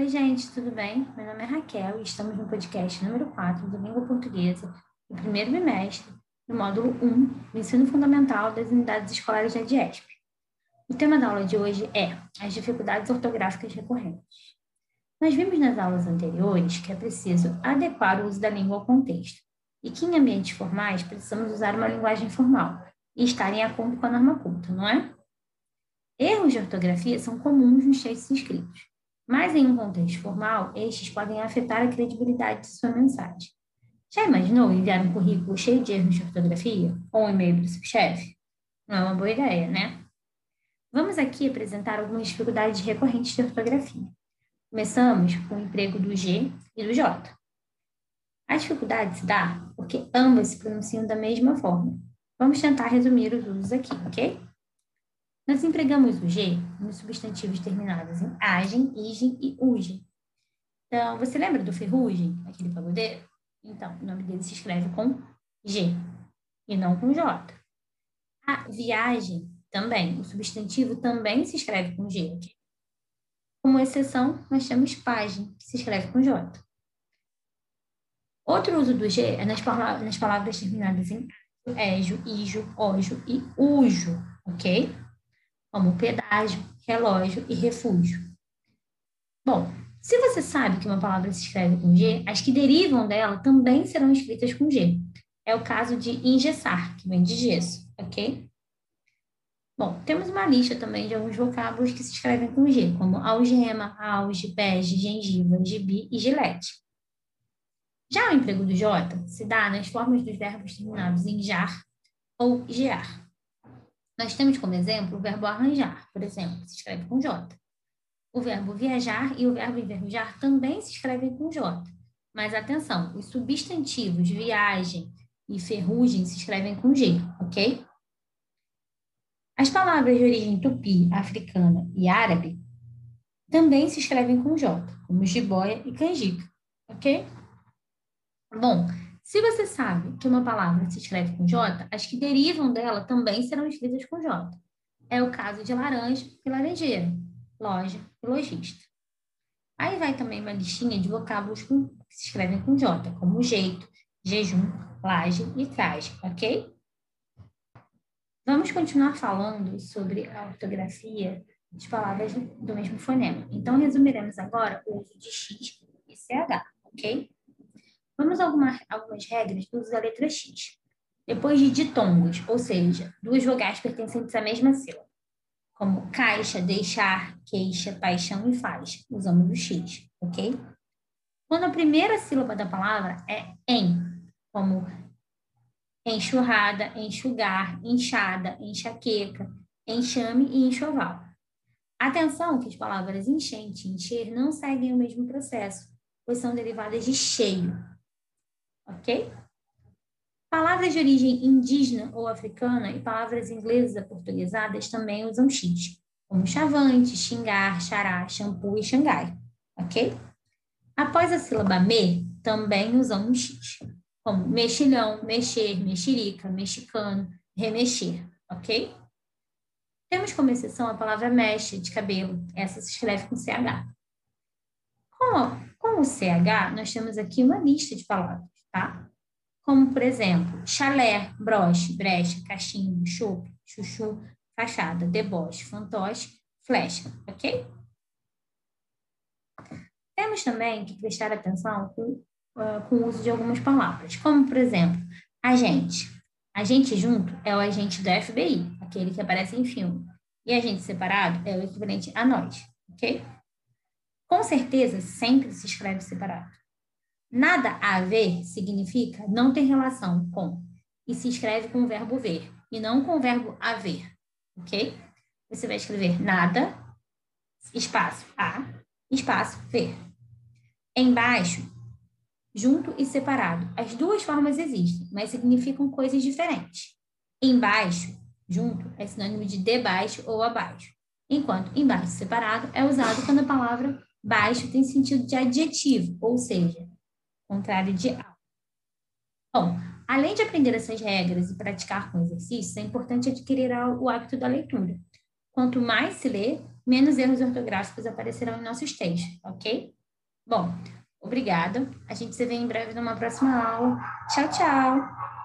Oi, gente, tudo bem? Meu nome é Raquel e estamos no podcast número 4 do Língua Portuguesa, do primeiro bimestre, do módulo 1 do Ensino Fundamental das Unidades Escolares da DIESP. O tema da aula de hoje é as dificuldades ortográficas recorrentes. Nós vimos nas aulas anteriores que é preciso adequar o uso da língua ao contexto e que em ambientes formais precisamos usar uma linguagem formal e estar em acordo com a norma culta, não é? Erros de ortografia são comuns nos textos escritos mas em um contexto formal, estes podem afetar a credibilidade de sua mensagem. Já imaginou enviar um currículo cheio de erros de ortografia ou um e-mail para o seu chefe? Não é uma boa ideia, né? Vamos aqui apresentar algumas dificuldades recorrentes de ortografia. Começamos com o emprego do G e do J. A dificuldade se dá porque ambas se pronunciam da mesma forma. Vamos tentar resumir os usos aqui, ok? Nós empregamos o G nos substantivos terminados em agem, igem e ugem. Então, você lembra do ferrugem, aquele pagodeiro? Então, o nome dele se escreve com G e não com J. A viagem também, o substantivo também se escreve com G. Como exceção, nós temos pagem, que se escreve com J. Outro uso do G é nas, palavras, nas palavras terminadas em éjo, ijo, ojo e ujo, ok? Como pedágio, relógio e refúgio. Bom, se você sabe que uma palavra se escreve com G, as que derivam dela também serão escritas com G. É o caso de engessar, que vem de gesso, ok? Bom, temos uma lista também de alguns vocábulos que se escrevem com G, como algema, auge, bege, gengiva, gibi e gilete. Já o emprego do J se dá nas formas dos verbos terminados em jar ou gear. Nós temos como exemplo o verbo arranjar, por exemplo, se escreve com J. O verbo viajar e o verbo enferrujar também se escrevem com J. Mas atenção, os substantivos viagem e ferrugem se escrevem com G, ok? As palavras de origem tupi, africana e árabe também se escrevem com J, como jiboia e canjica, ok? Bom, se você sabe que uma palavra se escreve com J, as que derivam dela também serão escritas com J. É o caso de laranja e laranjeira, loja e lojista. Aí vai também uma listinha de vocábulos que se escrevem com J, como jeito, jejum, laje e traje, ok? Vamos continuar falando sobre a ortografia de palavras do mesmo fonema. Então, resumiremos agora o uso de X e CH, ok? Vamos a alguma, algumas regras do uso da letra X. Depois de ditongos, ou seja, duas vogais pertencentes à mesma sílaba, como caixa, deixar, queixa, paixão e faz, usamos o X, ok? Quando a primeira sílaba da palavra é em, como enxurrada, enxugar, inchada, enxaqueca, enxame e enxoval. Atenção que as palavras enchente e encher não seguem o mesmo processo, pois são derivadas de cheio, ok? Palavras de origem indígena ou africana e palavras inglesas aportuguesadas também usam X, como chavante, xingar, xará, shampoo e xangai, ok? Após a sílaba me, também usamos X, como mexilhão, mexer, mexerica, mexicano, remexer, ok? Temos como exceção a palavra mecha, de cabelo, essa se escreve com CH. Com, com o CH, nós temos aqui uma lista de palavras tá? Como, por exemplo, chalé, broche, brecha, cachimbo, chope, chuchu, fachada, deboche, fantoche, flecha, ok? Temos também que prestar atenção com, uh, com o uso de algumas palavras, como, por exemplo, agente. Agente junto é o agente do FBI, aquele que aparece em filme. E agente separado é o equivalente a nós, ok? Com certeza, sempre se escreve separado. Nada a ver significa não ter relação com e se escreve com o verbo ver e não com o verbo haver, ok? Você vai escrever nada, espaço a, espaço ver. Embaixo, junto e separado. As duas formas existem, mas significam coisas diferentes. Embaixo, junto, é sinônimo de debaixo ou abaixo, enquanto embaixo separado é usado quando a palavra baixo tem sentido de adjetivo, ou seja, contrário de alto. Bom, além de aprender essas regras e praticar com exercícios, é importante adquirir o hábito da leitura. Quanto mais se lê, menos erros ortográficos aparecerão em nossos textos, ok? Bom, obrigada. A gente se vê em breve numa próxima aula. Tchau, tchau!